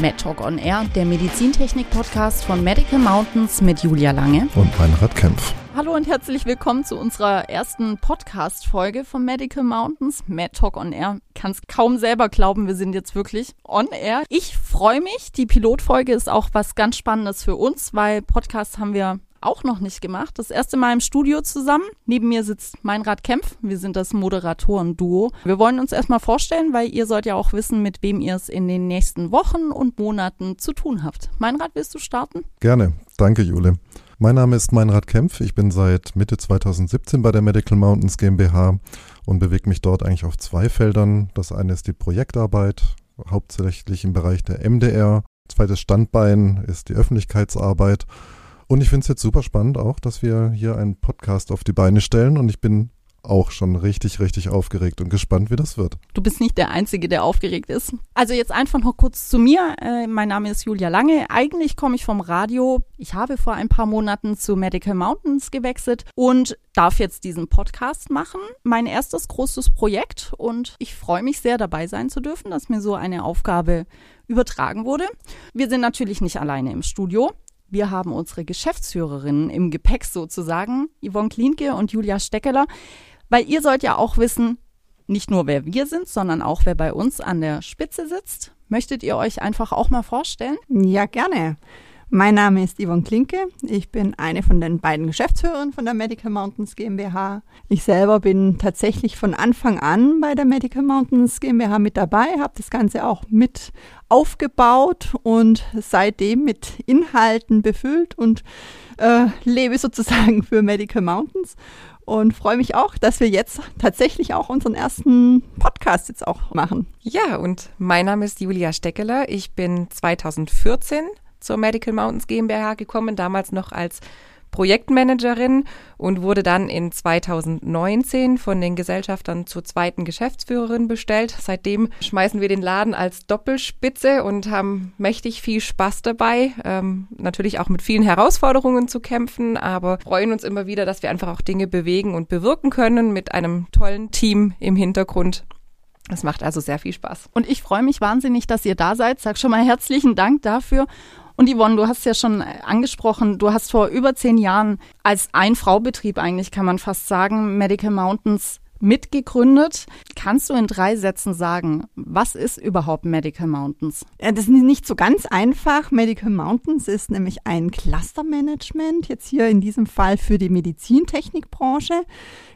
MedTalk on Air, der Medizintechnik-Podcast von Medical Mountains mit Julia Lange und Meinrad Kempf. Hallo und herzlich willkommen zu unserer ersten Podcast-Folge von Medical Mountains. MedTalk on Air. Kann es kaum selber glauben, wir sind jetzt wirklich on Air. Ich freue mich. Die Pilotfolge ist auch was ganz Spannendes für uns, weil Podcasts haben wir auch noch nicht gemacht. Das erste Mal im Studio zusammen. Neben mir sitzt Meinrad Kempf. Wir sind das Moderatoren-Duo. Wir wollen uns erstmal vorstellen, weil ihr sollt ja auch wissen, mit wem ihr es in den nächsten Wochen und Monaten zu tun habt. Meinrad, willst du starten? Gerne. Danke, Jule. Mein Name ist Meinrad Kempf. Ich bin seit Mitte 2017 bei der Medical Mountains GmbH und bewege mich dort eigentlich auf zwei Feldern. Das eine ist die Projektarbeit, hauptsächlich im Bereich der MDR. Zweites Standbein ist die Öffentlichkeitsarbeit. Und ich finde es jetzt super spannend auch, dass wir hier einen Podcast auf die Beine stellen und ich bin auch schon richtig, richtig aufgeregt und gespannt, wie das wird. Du bist nicht der Einzige, der aufgeregt ist. Also jetzt einfach noch kurz zu mir. Äh, mein Name ist Julia Lange. Eigentlich komme ich vom Radio. Ich habe vor ein paar Monaten zu Medical Mountains gewechselt und darf jetzt diesen Podcast machen. Mein erstes großes Projekt und ich freue mich sehr dabei sein zu dürfen, dass mir so eine Aufgabe übertragen wurde. Wir sind natürlich nicht alleine im Studio. Wir haben unsere Geschäftsführerinnen im Gepäck sozusagen, Yvonne Klinke und Julia Steckeler, weil ihr sollt ja auch wissen, nicht nur wer wir sind, sondern auch wer bei uns an der Spitze sitzt. Möchtet ihr euch einfach auch mal vorstellen? Ja, gerne. Mein Name ist Yvonne Klinke. Ich bin eine von den beiden Geschäftsführern von der Medical Mountains GmbH. Ich selber bin tatsächlich von Anfang an bei der Medical Mountains GmbH mit dabei, habe das Ganze auch mit aufgebaut und seitdem mit Inhalten befüllt und äh, lebe sozusagen für Medical Mountains und freue mich auch, dass wir jetzt tatsächlich auch unseren ersten Podcast jetzt auch machen. Ja, und mein Name ist Julia Steckeler. Ich bin 2014 zur Medical Mountains GmbH gekommen, damals noch als Projektmanagerin und wurde dann in 2019 von den Gesellschaftern zur zweiten Geschäftsführerin bestellt. Seitdem schmeißen wir den Laden als Doppelspitze und haben mächtig viel Spaß dabei. Ähm, natürlich auch mit vielen Herausforderungen zu kämpfen, aber freuen uns immer wieder, dass wir einfach auch Dinge bewegen und bewirken können mit einem tollen Team im Hintergrund. Es macht also sehr viel Spaß. Und ich freue mich wahnsinnig, dass ihr da seid. Sag schon mal herzlichen Dank dafür. Und Yvonne, du hast ja schon angesprochen, du hast vor über zehn Jahren als Ein-Frau-Betrieb eigentlich, kann man fast sagen, Medical Mountains mitgegründet. Kannst du in drei Sätzen sagen, was ist überhaupt Medical Mountains? Das ist nicht so ganz einfach. Medical Mountains ist nämlich ein Clustermanagement, jetzt hier in diesem Fall für die Medizintechnikbranche.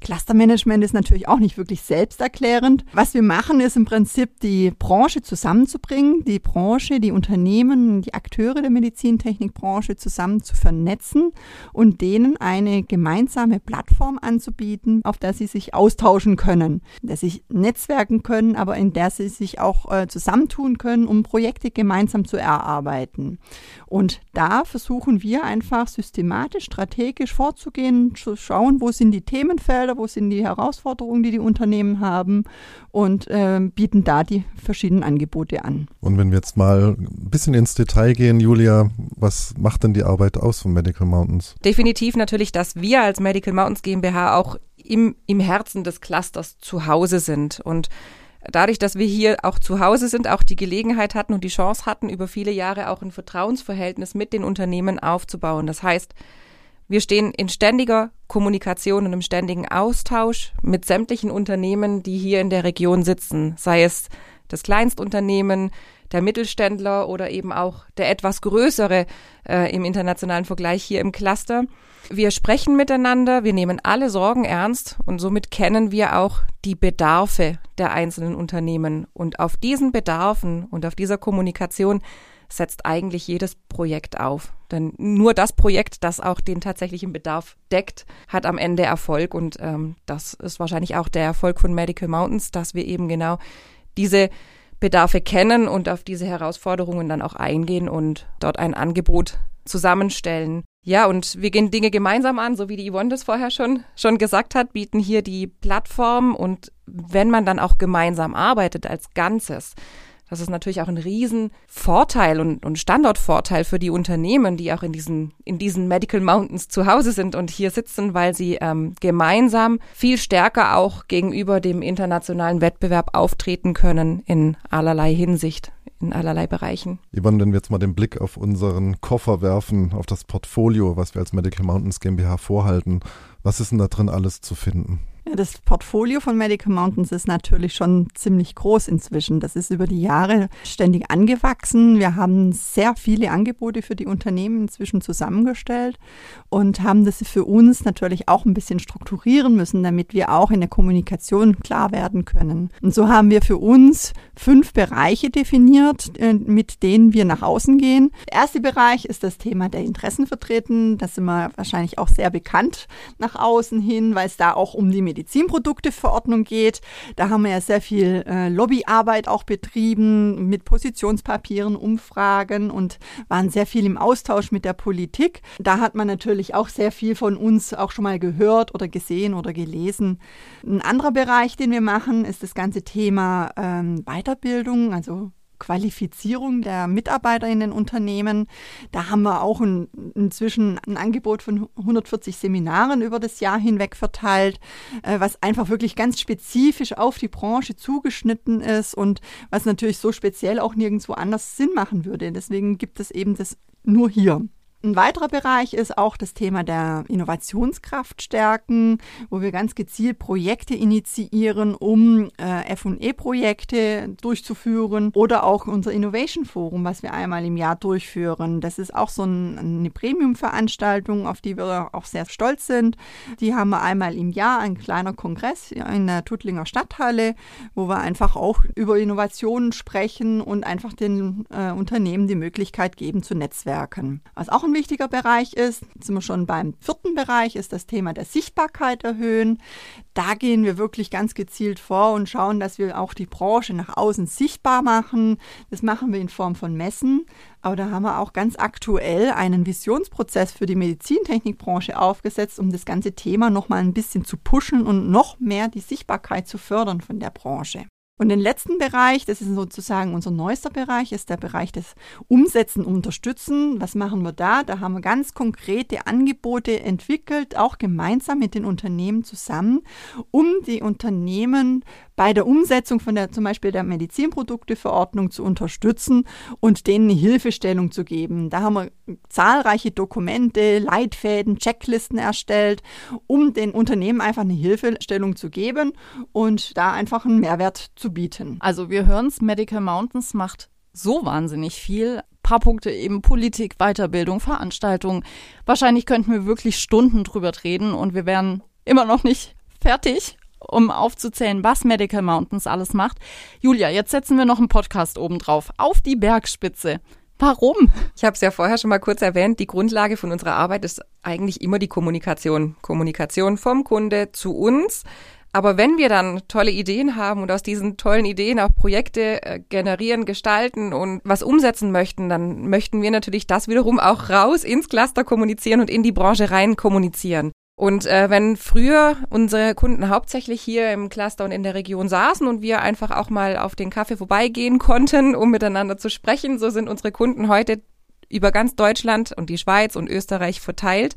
Clustermanagement ist natürlich auch nicht wirklich selbsterklärend. Was wir machen, ist im Prinzip die Branche zusammenzubringen, die Branche, die Unternehmen, die Akteure der Medizintechnikbranche zusammen zu vernetzen und denen eine gemeinsame Plattform anzubieten, auf der sie sich austauschen können, der sich netzwerken können, aber in der sie sich auch äh, zusammentun können, um Projekte gemeinsam zu erarbeiten. Und da versuchen wir einfach systematisch, strategisch vorzugehen, zu schauen, wo sind die Themenfelder, Felder, wo sind die Herausforderungen, die die Unternehmen haben und äh, bieten da die verschiedenen Angebote an. Und wenn wir jetzt mal ein bisschen ins Detail gehen, Julia, was macht denn die Arbeit aus von Medical Mountains? Definitiv natürlich, dass wir als Medical Mountains GmbH auch im, im Herzen des Clusters zu Hause sind und dadurch, dass wir hier auch zu Hause sind, auch die Gelegenheit hatten und die Chance hatten, über viele Jahre auch ein Vertrauensverhältnis mit den Unternehmen aufzubauen. Das heißt, wir stehen in ständiger Kommunikation und im ständigen Austausch mit sämtlichen Unternehmen, die hier in der Region sitzen, sei es das Kleinstunternehmen, der Mittelständler oder eben auch der etwas größere äh, im internationalen Vergleich hier im Cluster. Wir sprechen miteinander, wir nehmen alle Sorgen ernst und somit kennen wir auch die Bedarfe der einzelnen Unternehmen. Und auf diesen Bedarfen und auf dieser Kommunikation setzt eigentlich jedes Projekt auf. Denn nur das Projekt, das auch den tatsächlichen Bedarf deckt, hat am Ende Erfolg. Und ähm, das ist wahrscheinlich auch der Erfolg von Medical Mountains, dass wir eben genau diese Bedarfe kennen und auf diese Herausforderungen dann auch eingehen und dort ein Angebot zusammenstellen. Ja, und wir gehen Dinge gemeinsam an, so wie die Yvonne das vorher schon, schon gesagt hat, bieten hier die Plattform und wenn man dann auch gemeinsam arbeitet als Ganzes, das ist natürlich auch ein Riesenvorteil und, und Standortvorteil für die Unternehmen, die auch in diesen, in diesen Medical Mountains zu Hause sind und hier sitzen, weil sie ähm, gemeinsam viel stärker auch gegenüber dem internationalen Wettbewerb auftreten können in allerlei Hinsicht in allerlei Bereichen. Yvonne, wenn wir jetzt mal den Blick auf unseren Koffer werfen, auf das Portfolio, was wir als Medical Mountains GmbH vorhalten, was ist denn da drin alles zu finden? Das Portfolio von Medical Mountains ist natürlich schon ziemlich groß inzwischen. Das ist über die Jahre ständig angewachsen. Wir haben sehr viele Angebote für die Unternehmen inzwischen zusammengestellt und haben das für uns natürlich auch ein bisschen strukturieren müssen, damit wir auch in der Kommunikation klar werden können. Und so haben wir für uns fünf Bereiche definiert, äh, mit denen wir nach außen gehen. Der erste Bereich ist das Thema der Interessenvertreten. Das sind wir wahrscheinlich auch sehr bekannt nach außen hin, weil es da auch um die Medizin Medizinprodukteverordnung geht. Da haben wir ja sehr viel äh, Lobbyarbeit auch betrieben mit Positionspapieren, Umfragen und waren sehr viel im Austausch mit der Politik. Da hat man natürlich auch sehr viel von uns auch schon mal gehört oder gesehen oder gelesen. Ein anderer Bereich, den wir machen, ist das ganze Thema ähm, Weiterbildung, also Qualifizierung der Mitarbeiter in den Unternehmen. Da haben wir auch ein, inzwischen ein Angebot von 140 Seminaren über das Jahr hinweg verteilt, äh, was einfach wirklich ganz spezifisch auf die Branche zugeschnitten ist und was natürlich so speziell auch nirgendwo anders Sinn machen würde. Deswegen gibt es eben das nur hier. Ein weiterer Bereich ist auch das Thema der Innovationskraft stärken, wo wir ganz gezielt Projekte initiieren, um äh, FE-Projekte durchzuführen oder auch unser Innovation Forum, was wir einmal im Jahr durchführen. Das ist auch so ein, eine Premium-Veranstaltung, auf die wir auch sehr stolz sind. Die haben wir einmal im Jahr, ein kleiner Kongress in der Tuttlinger Stadthalle, wo wir einfach auch über Innovationen sprechen und einfach den äh, Unternehmen die Möglichkeit geben zu netzwerken. Was auch ein wichtiger Bereich ist, sind wir schon beim vierten Bereich, ist das Thema der Sichtbarkeit erhöhen. Da gehen wir wirklich ganz gezielt vor und schauen, dass wir auch die Branche nach außen sichtbar machen. Das machen wir in Form von Messen. Aber da haben wir auch ganz aktuell einen Visionsprozess für die Medizintechnikbranche aufgesetzt, um das ganze Thema noch mal ein bisschen zu pushen und noch mehr die Sichtbarkeit zu fördern von der Branche. Und den letzten Bereich, das ist sozusagen unser neuester Bereich, ist der Bereich des Umsetzen Unterstützen. Was machen wir da? Da haben wir ganz konkrete Angebote entwickelt, auch gemeinsam mit den Unternehmen zusammen, um die Unternehmen bei der Umsetzung von der zum Beispiel der Medizinprodukteverordnung zu unterstützen und denen eine Hilfestellung zu geben. Da haben wir zahlreiche Dokumente, Leitfäden, Checklisten erstellt, um den Unternehmen einfach eine Hilfestellung zu geben und da einfach einen Mehrwert zu bieten. Also wir hören es, Medical Mountains macht so wahnsinnig viel. Paar Punkte eben Politik, Weiterbildung, Veranstaltungen. Wahrscheinlich könnten wir wirklich Stunden drüber reden und wir wären immer noch nicht fertig um aufzuzählen, was Medical Mountains alles macht. Julia, jetzt setzen wir noch einen Podcast oben drauf. Auf die Bergspitze. Warum? Ich habe es ja vorher schon mal kurz erwähnt. Die Grundlage von unserer Arbeit ist eigentlich immer die Kommunikation. Kommunikation vom Kunde zu uns. Aber wenn wir dann tolle Ideen haben und aus diesen tollen Ideen auch Projekte äh, generieren, gestalten und was umsetzen möchten, dann möchten wir natürlich das wiederum auch raus ins Cluster kommunizieren und in die Branche rein kommunizieren. Und äh, wenn früher unsere Kunden hauptsächlich hier im Cluster und in der Region saßen und wir einfach auch mal auf den Kaffee vorbeigehen konnten, um miteinander zu sprechen, so sind unsere Kunden heute über ganz Deutschland und die Schweiz und Österreich verteilt.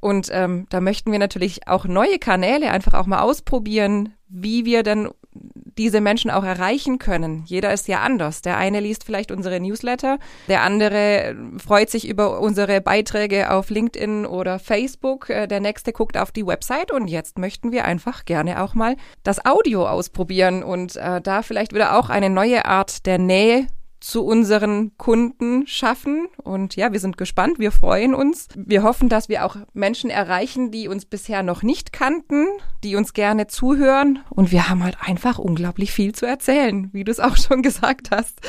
Und ähm, da möchten wir natürlich auch neue Kanäle einfach auch mal ausprobieren, wie wir dann diese Menschen auch erreichen können. Jeder ist ja anders. Der eine liest vielleicht unsere Newsletter, der andere freut sich über unsere Beiträge auf LinkedIn oder Facebook, äh, der nächste guckt auf die Website und jetzt möchten wir einfach gerne auch mal das Audio ausprobieren und äh, da vielleicht wieder auch eine neue Art der Nähe zu unseren Kunden schaffen. Und ja, wir sind gespannt, wir freuen uns. Wir hoffen, dass wir auch Menschen erreichen, die uns bisher noch nicht kannten, die uns gerne zuhören. Und wir haben halt einfach unglaublich viel zu erzählen, wie du es auch schon gesagt hast.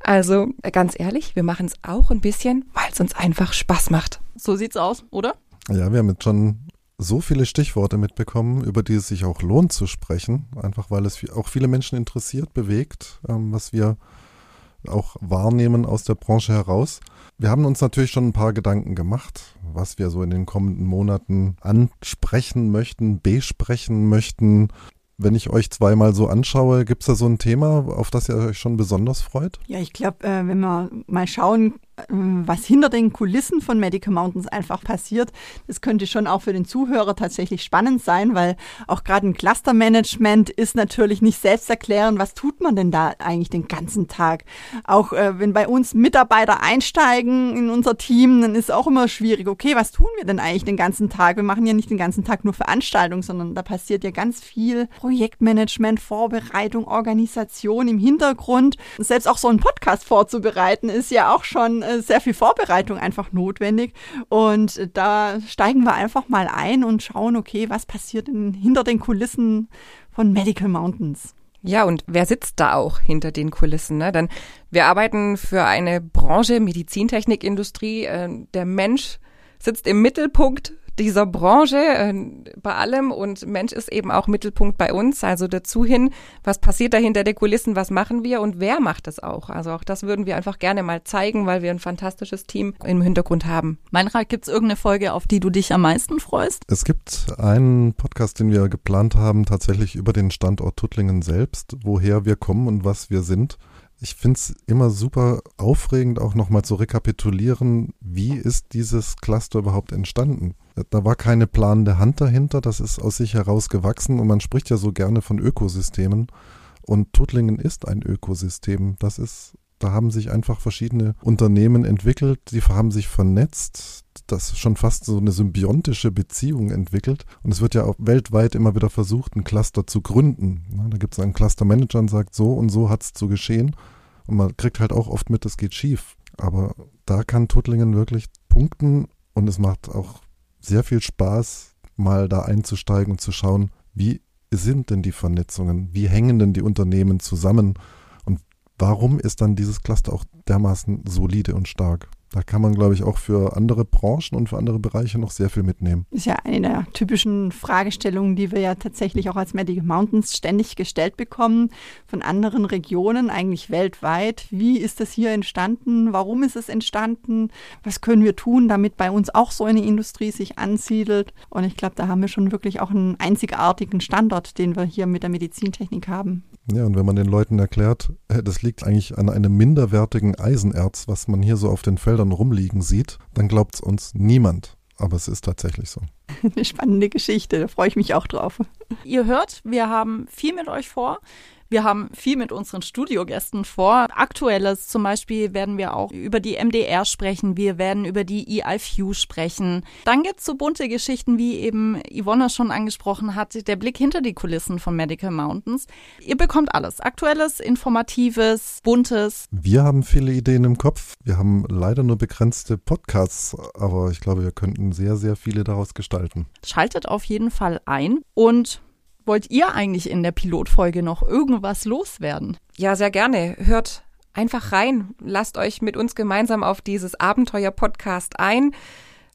Also ganz ehrlich, wir machen es auch ein bisschen, weil es uns einfach Spaß macht. So sieht's aus, oder? Ja, wir haben jetzt schon so viele Stichworte mitbekommen, über die es sich auch lohnt zu sprechen, einfach weil es auch viele Menschen interessiert, bewegt, ähm, was wir auch wahrnehmen aus der Branche heraus. Wir haben uns natürlich schon ein paar Gedanken gemacht, was wir so in den kommenden Monaten ansprechen möchten, besprechen möchten. Wenn ich euch zweimal so anschaue, gibt es da so ein Thema, auf das ihr euch schon besonders freut? Ja, ich glaube, äh, wenn wir mal schauen, was hinter den Kulissen von Medical Mountains einfach passiert. Das könnte schon auch für den Zuhörer tatsächlich spannend sein, weil auch gerade ein Clustermanagement ist natürlich nicht selbst erklären, was tut man denn da eigentlich den ganzen Tag. Auch äh, wenn bei uns Mitarbeiter einsteigen in unser Team, dann ist auch immer schwierig, okay, was tun wir denn eigentlich den ganzen Tag? Wir machen ja nicht den ganzen Tag nur Veranstaltungen, sondern da passiert ja ganz viel Projektmanagement, Vorbereitung, Organisation im Hintergrund. Selbst auch so einen Podcast vorzubereiten ist ja auch schon sehr viel Vorbereitung einfach notwendig. Und da steigen wir einfach mal ein und schauen, okay, was passiert in, hinter den Kulissen von Medical Mountains. Ja, und wer sitzt da auch hinter den Kulissen? Ne? Denn wir arbeiten für eine Branche, Medizintechnikindustrie. Äh, der Mensch sitzt im Mittelpunkt dieser Branche äh, bei allem und Mensch ist eben auch Mittelpunkt bei uns. Also dazu hin, was passiert da hinter der Kulissen, was machen wir und wer macht es auch? Also auch das würden wir einfach gerne mal zeigen, weil wir ein fantastisches Team im Hintergrund haben. Meinrad, gibt es irgendeine Folge, auf die du dich am meisten freust? Es gibt einen Podcast, den wir geplant haben, tatsächlich über den Standort Tuttlingen selbst, woher wir kommen und was wir sind. Ich finde es immer super aufregend, auch nochmal zu rekapitulieren, wie ist dieses Cluster überhaupt entstanden? Da war keine planende Hand dahinter, das ist aus sich heraus gewachsen und man spricht ja so gerne von Ökosystemen. Und Tuttlingen ist ein Ökosystem. Das ist, da haben sich einfach verschiedene Unternehmen entwickelt, die haben sich vernetzt, das schon fast so eine symbiontische Beziehung entwickelt. Und es wird ja auch weltweit immer wieder versucht, ein Cluster zu gründen. Da gibt es einen Clustermanager und sagt, so und so hat es zu geschehen. Und man kriegt halt auch oft mit, es geht schief. Aber da kann Tuttlingen wirklich punkten und es macht auch sehr viel Spaß, mal da einzusteigen und zu schauen, wie sind denn die Vernetzungen, wie hängen denn die Unternehmen zusammen und warum ist dann dieses Cluster auch dermaßen solide und stark? Da kann man, glaube ich, auch für andere Branchen und für andere Bereiche noch sehr viel mitnehmen. Ist ja eine der typischen Fragestellungen, die wir ja tatsächlich auch als Medical Mountains ständig gestellt bekommen von anderen Regionen, eigentlich weltweit. Wie ist das hier entstanden? Warum ist es entstanden? Was können wir tun, damit bei uns auch so eine Industrie sich ansiedelt? Und ich glaube, da haben wir schon wirklich auch einen einzigartigen Standort, den wir hier mit der Medizintechnik haben. Ja, und wenn man den Leuten erklärt, äh, das liegt eigentlich an einem minderwertigen Eisenerz, was man hier so auf den Feldern rumliegen sieht, dann glaubt es uns niemand. Aber es ist tatsächlich so. Eine spannende Geschichte, da freue ich mich auch drauf. Ihr hört, wir haben viel mit euch vor. Wir haben viel mit unseren Studiogästen vor. Aktuelles zum Beispiel werden wir auch über die MDR sprechen. Wir werden über die EIFU sprechen. Dann gibt's so bunte Geschichten, wie eben Yvonne schon angesprochen hat, der Blick hinter die Kulissen von Medical Mountains. Ihr bekommt alles. Aktuelles, Informatives, Buntes. Wir haben viele Ideen im Kopf. Wir haben leider nur begrenzte Podcasts, aber ich glaube, wir könnten sehr, sehr viele daraus gestalten. Schaltet auf jeden Fall ein und Wollt ihr eigentlich in der Pilotfolge noch irgendwas loswerden? Ja, sehr gerne. Hört einfach rein. Lasst euch mit uns gemeinsam auf dieses Abenteuer-Podcast ein.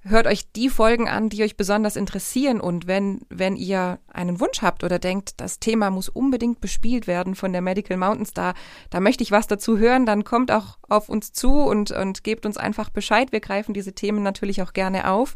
Hört euch die Folgen an, die euch besonders interessieren. Und wenn, wenn ihr einen Wunsch habt oder denkt, das Thema muss unbedingt bespielt werden von der Medical Mountains, da, da möchte ich was dazu hören, dann kommt auch auf uns zu und, und gebt uns einfach Bescheid. Wir greifen diese Themen natürlich auch gerne auf.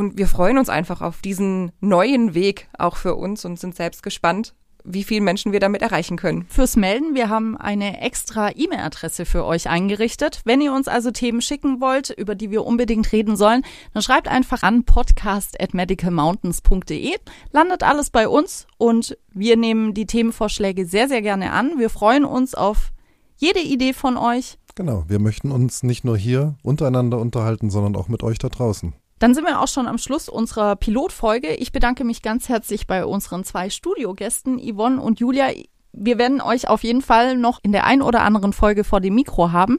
Und wir freuen uns einfach auf diesen neuen Weg auch für uns und sind selbst gespannt, wie viele Menschen wir damit erreichen können. Fürs Melden, wir haben eine extra E-Mail-Adresse für euch eingerichtet. Wenn ihr uns also Themen schicken wollt, über die wir unbedingt reden sollen, dann schreibt einfach an podcast@medicalmountains.de. Landet alles bei uns und wir nehmen die Themenvorschläge sehr sehr gerne an. Wir freuen uns auf jede Idee von euch. Genau, wir möchten uns nicht nur hier untereinander unterhalten, sondern auch mit euch da draußen. Dann sind wir auch schon am Schluss unserer Pilotfolge. Ich bedanke mich ganz herzlich bei unseren zwei Studiogästen, Yvonne und Julia. Wir werden euch auf jeden Fall noch in der ein oder anderen Folge vor dem Mikro haben.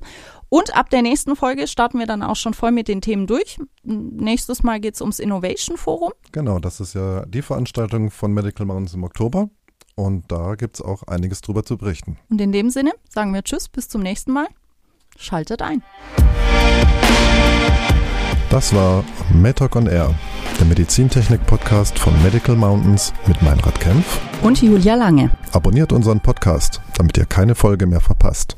Und ab der nächsten Folge starten wir dann auch schon voll mit den Themen durch. Nächstes Mal geht es ums Innovation Forum. Genau, das ist ja die Veranstaltung von Medical Mountains im Oktober. Und da gibt es auch einiges drüber zu berichten. Und in dem Sinne sagen wir Tschüss, bis zum nächsten Mal. Schaltet ein. Das war MedTalk on Air, der Medizintechnik-Podcast von Medical Mountains mit Meinrad Kempf und Julia Lange. Abonniert unseren Podcast, damit ihr keine Folge mehr verpasst.